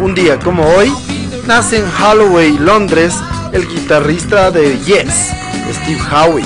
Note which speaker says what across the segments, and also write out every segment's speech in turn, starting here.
Speaker 1: un día como hoy, nace en Holloway, Londres, el guitarrista de Yes, Steve Howe.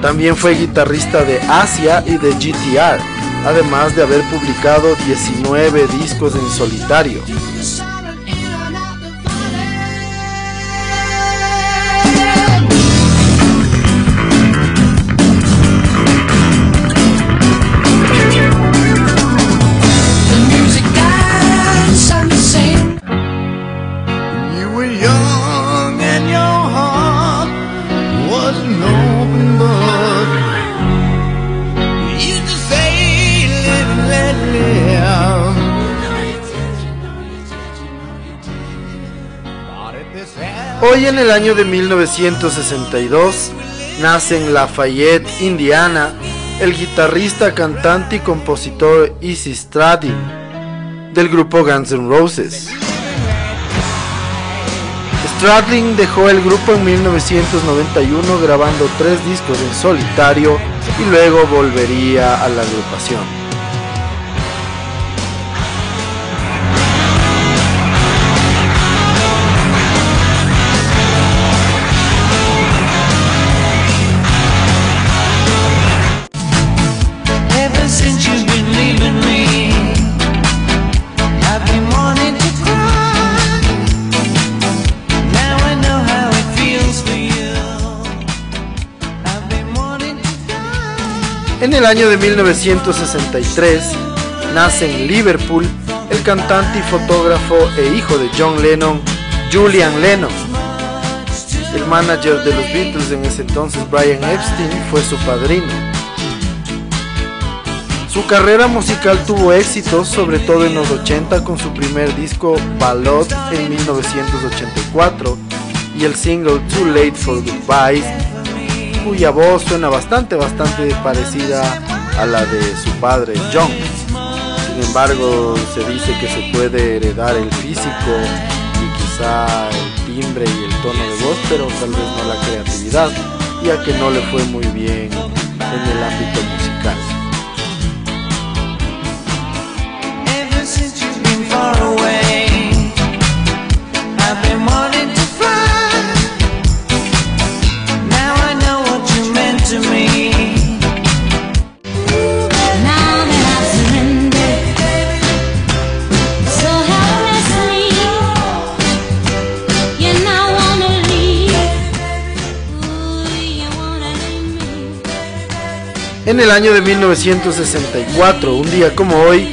Speaker 1: También fue guitarrista de Asia y de GTR, además de haber publicado 19 discos en solitario. Hoy en el año de 1962 nace en Lafayette, Indiana, el guitarrista, cantante y compositor Izzy Stradlin del grupo Guns N' Roses. Stradlin dejó el grupo en 1991 grabando tres discos en solitario y luego volvería a la agrupación. El año de 1963 nace en Liverpool el cantante y fotógrafo e hijo de John Lennon, Julian Lennon. El manager de los Beatles en ese entonces, Brian Epstein, fue su padrino. Su carrera musical tuvo éxitos, sobre todo en los 80 con su primer disco Ballad en 1984 y el single Too Late for Goodbyes cuya voz suena bastante, bastante parecida a la de su padre John. Sin embargo, se dice que se puede heredar el físico y quizá el timbre y el tono de voz, pero tal vez no la creatividad, ya que no le fue muy bien en el ámbito musical. En el año de 1964, un día como hoy,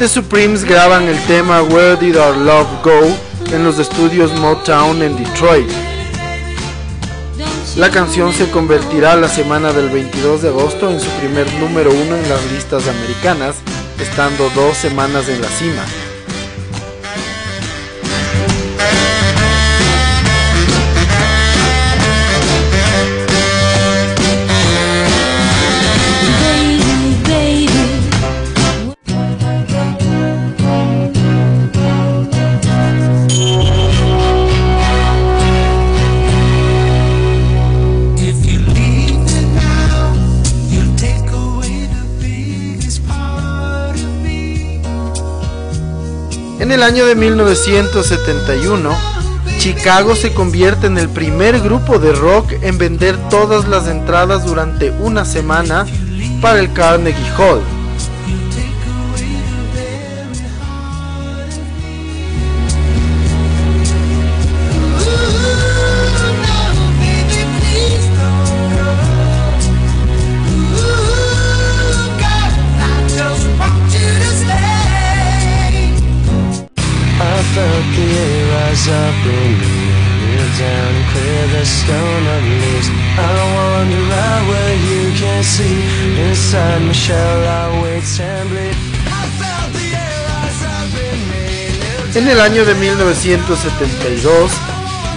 Speaker 1: The Supremes graban el tema Where Did Our Love Go en los estudios Motown en Detroit. La canción se convertirá la semana del 22 de agosto en su primer número uno en las listas americanas, estando dos semanas en la cima. En el año de 1971, Chicago se convierte en el primer grupo de rock en vender todas las entradas durante una semana para el Carnegie Hall. En el año de 1972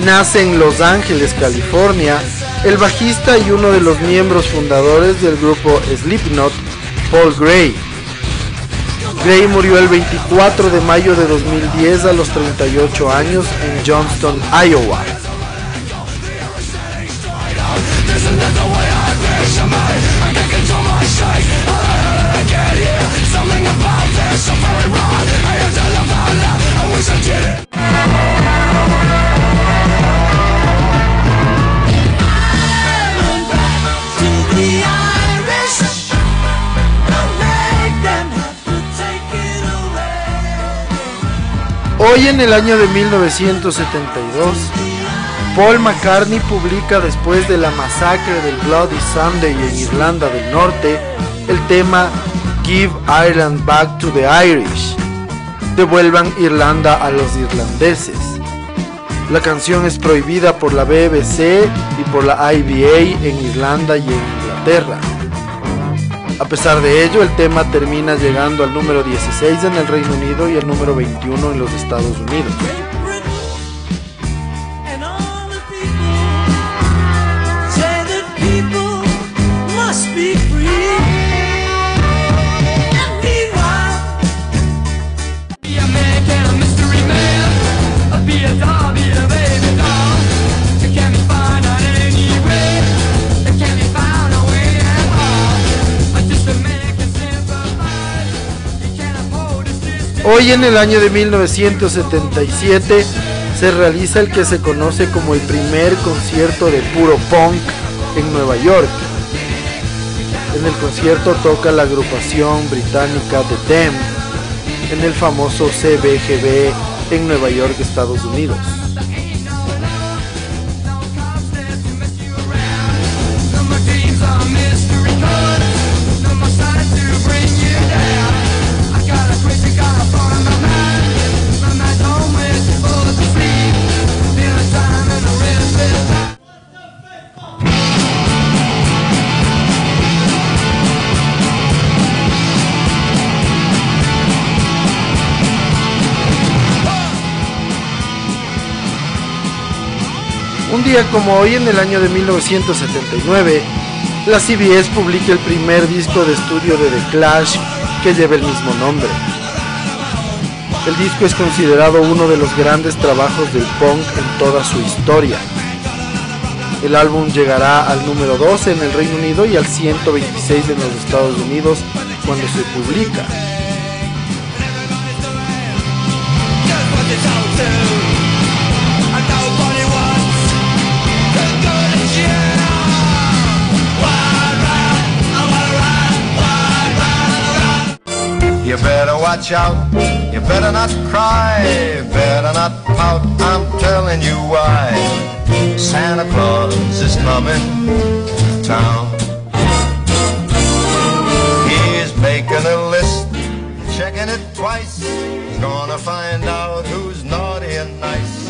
Speaker 1: nace en Los Ángeles, California, el bajista y uno de los miembros fundadores del grupo Slipknot, Paul Gray. Gray murió el 24 de mayo de 2010 a los 38 años en Johnston, Iowa. Hoy en el año de 1972, Paul McCartney publica después de la masacre del Bloody Sunday en Irlanda del Norte el tema Give Ireland Back to the Irish. Devuelvan Irlanda a los irlandeses. La canción es prohibida por la BBC y por la IBA en Irlanda y en Inglaterra. A pesar de ello, el tema termina llegando al número 16 en el Reino Unido y el número 21 en los Estados Unidos. Hoy en el año de 1977 se realiza el que se conoce como el primer concierto de puro punk en Nueva York. En el concierto toca la agrupación británica The Dem en el famoso CBGB en Nueva York, Estados Unidos. Un día como hoy, en el año de 1979, la CBS publica el primer disco de estudio de The Clash que lleva el mismo nombre. El disco es considerado uno de los grandes trabajos del punk en toda su historia. El álbum llegará al número 12 en el Reino Unido y al 126 en los Estados Unidos cuando se publica. You better watch out, you better not cry, better not pout, I'm telling you why. Santa Claus is coming to town. He's making a list, checking it twice, gonna find out who's naughty and nice.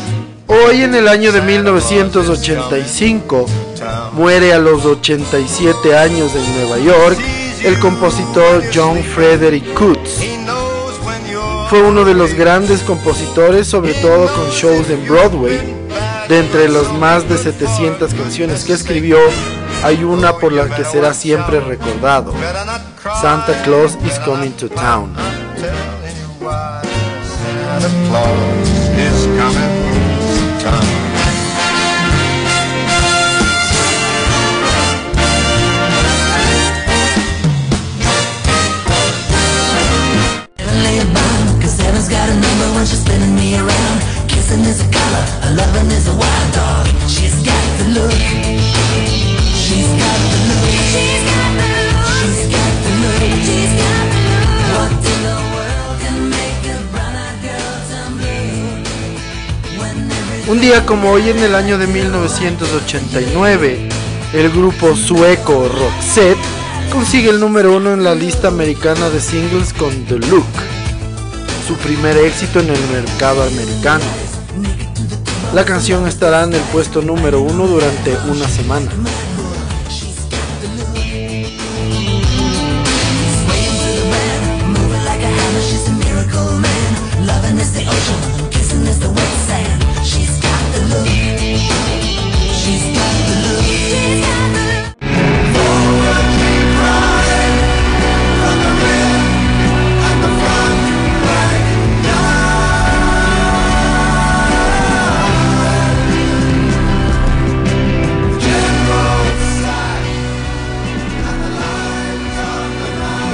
Speaker 1: Hoy en el año de 1985 muere a los 87 años en Nueva York el compositor John Frederick Coots. Fue uno de los grandes compositores, sobre todo con shows en Broadway. De entre las más de 700 canciones que escribió, hay una por la que será siempre recordado. Santa Claus is Coming to Town. Un día como hoy en el año de 1989, el grupo sueco Roxette consigue el número uno en la lista americana de singles con The Look, su primer éxito en el mercado americano. La canción estará en el puesto número uno durante una semana.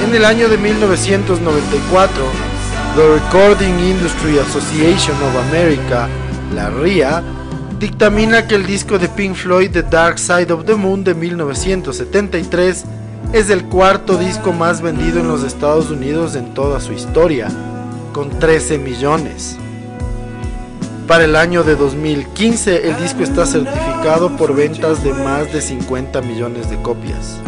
Speaker 1: En el año de 1994, The Recording Industry Association of America, la RIA, dictamina que el disco de Pink Floyd The Dark Side of the Moon de 1973 es el cuarto disco más vendido en los Estados Unidos en toda su historia, con 13 millones. Para el año de 2015 el disco está certificado por ventas de más de 50 millones de copias.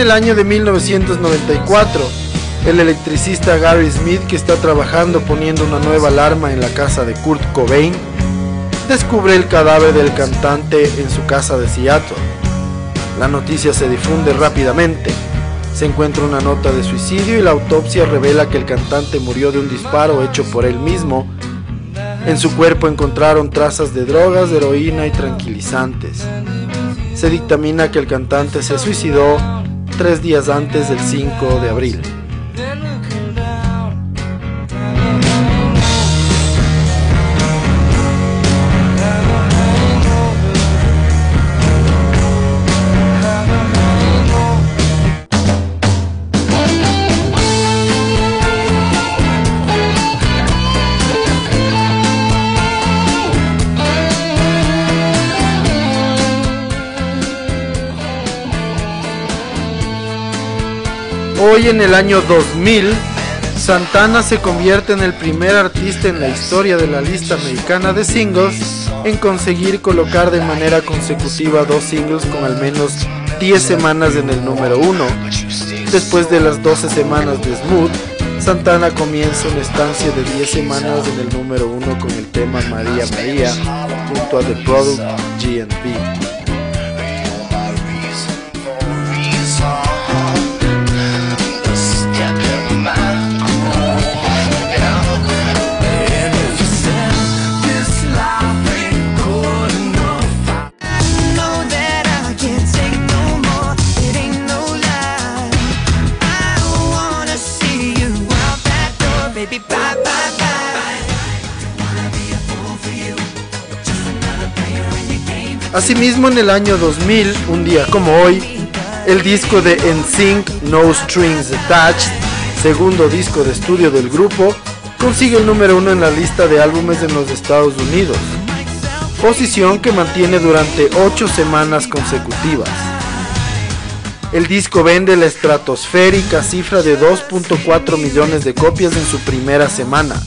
Speaker 1: El año de 1994, el electricista Gary Smith, que está trabajando poniendo una nueva alarma en la casa de Kurt Cobain, descubre el cadáver del cantante en su casa de Seattle. La noticia se difunde rápidamente. Se encuentra una nota de suicidio y la autopsia revela que el cantante murió de un disparo hecho por él mismo. En su cuerpo encontraron trazas de drogas, heroína y tranquilizantes se dictamina que el cantante se suicidó tres días antes del 5 de abril. Hoy en el año 2000, Santana se convierte en el primer artista en la historia de la lista americana de singles en conseguir colocar de manera consecutiva dos singles con al menos 10 semanas en el número 1. Después de las 12 semanas de Smooth, Santana comienza una estancia de 10 semanas en el número 1 con el tema María María junto a The Product GNB. Asimismo, en el año 2000, un día como hoy, el disco de NSYNC No Strings Attached, segundo disco de estudio del grupo, consigue el número uno en la lista de álbumes en los Estados Unidos, posición que mantiene durante ocho semanas consecutivas. El disco vende la estratosférica cifra de 2.4 millones de copias en su primera semana,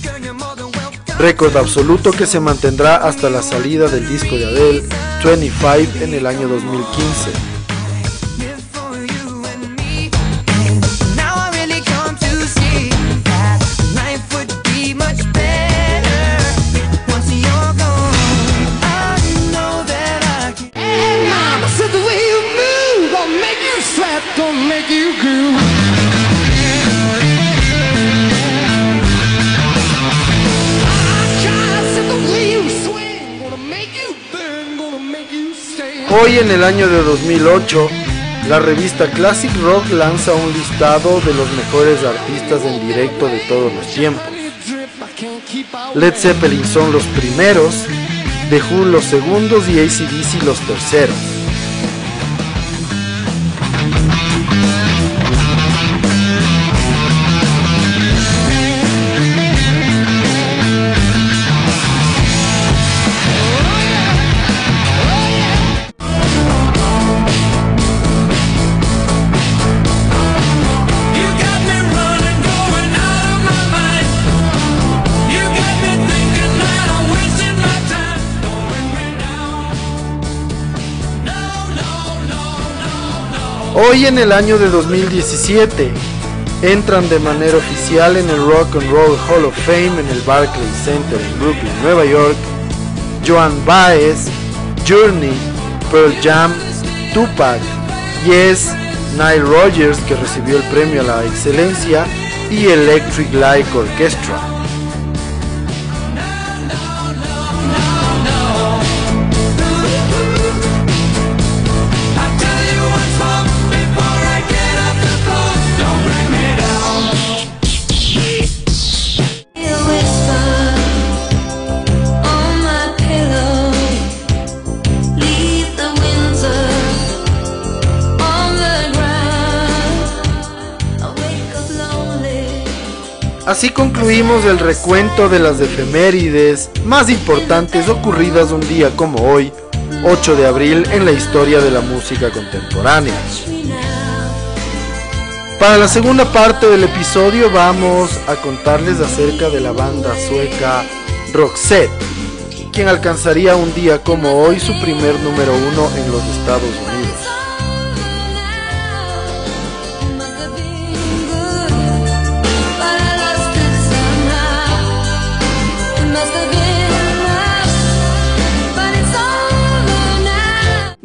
Speaker 1: récord absoluto que se mantendrá hasta la salida del disco de Adele 25 en el año 2015. Hoy en el año de 2008, la revista Classic Rock lanza un listado de los mejores artistas en directo de todos los tiempos. Led Zeppelin son los primeros, The Who los segundos y ACDC los terceros. Hoy en el año de 2017 entran de manera oficial en el Rock and Roll Hall of Fame en el Barclays Center en Brooklyn, Nueva York, Joan Baez, Journey, Pearl Jam, Tupac, Yes, Nile Rogers que recibió el premio a la excelencia y Electric Light Orchestra. Así concluimos el recuento de las efemérides más importantes ocurridas un día como hoy, 8 de abril, en la historia de la música contemporánea. Para la segunda parte del episodio vamos a contarles acerca de la banda sueca Roxette, quien alcanzaría un día como hoy su primer número uno en los Estados Unidos.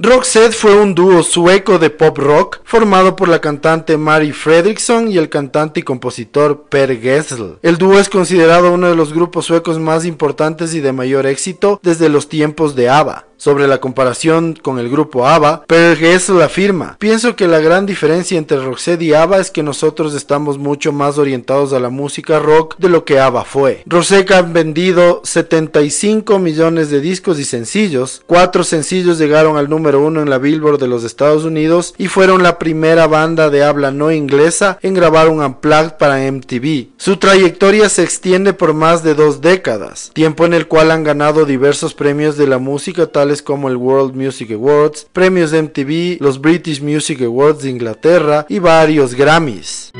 Speaker 1: Roxette fue un dúo sueco de pop rock formado por la cantante Mary Fredriksson y el cantante y compositor Per Gessle. El dúo es considerado uno de los grupos suecos más importantes y de mayor éxito desde los tiempos de ABBA. Sobre la comparación con el grupo ABBA, Per Gessle afirma, pienso que la gran diferencia entre Roxette y ABBA es que nosotros estamos mucho más orientados a la música rock de lo que ABBA fue. Roxette ha vendido 75 millones de discos y sencillos, cuatro sencillos llegaron al número uno en la Billboard de los Estados Unidos y fueron la primera banda de habla no inglesa en grabar un unplugged para MTV. Su trayectoria se extiende por más de dos décadas, tiempo en el cual han ganado diversos premios de la música tal como el World Music Awards, premios MTV, los British Music Awards de Inglaterra y varios Grammys.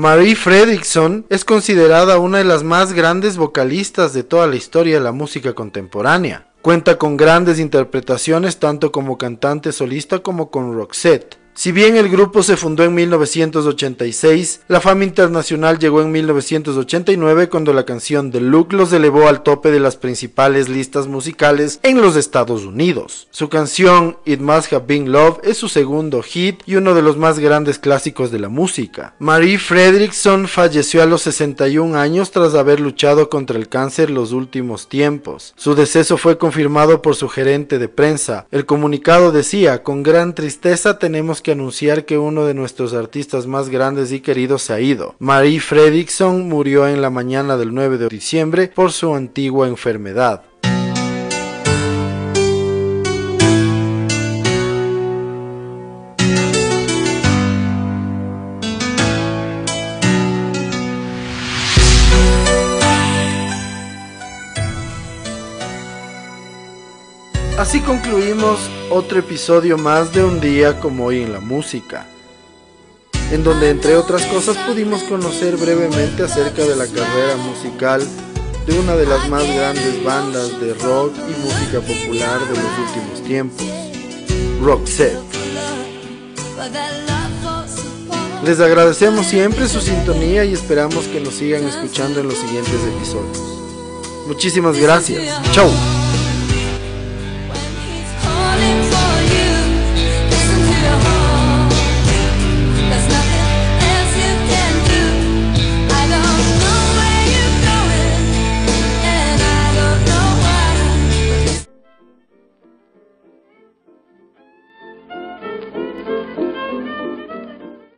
Speaker 1: Marie Fredriksson es considerada una de las más grandes vocalistas de toda la historia de la música contemporánea. Cuenta con grandes interpretaciones tanto como cantante solista como con Roxette. Si bien el grupo se fundó en 1986, la fama internacional llegó en 1989 cuando la canción The Look los elevó al tope de las principales listas musicales en los Estados Unidos. Su canción It Must Have Been Love es su segundo hit y uno de los más grandes clásicos de la música. Marie Fredriksson falleció a los 61 años tras haber luchado contra el cáncer los últimos tiempos. Su deceso fue confirmado por su gerente de prensa. El comunicado decía, con gran tristeza tenemos que anunciar que uno de nuestros artistas más grandes y queridos se ha ido. Marie Fredriksson murió en la mañana del 9 de diciembre por su antigua enfermedad. Así concluimos otro episodio más de Un día como hoy en la música, en donde entre otras cosas pudimos conocer brevemente acerca de la carrera musical de una de las más grandes bandas de rock y música popular de los últimos tiempos, Roxette. Les agradecemos siempre su sintonía y esperamos que nos sigan escuchando en los siguientes episodios. Muchísimas gracias. Chau.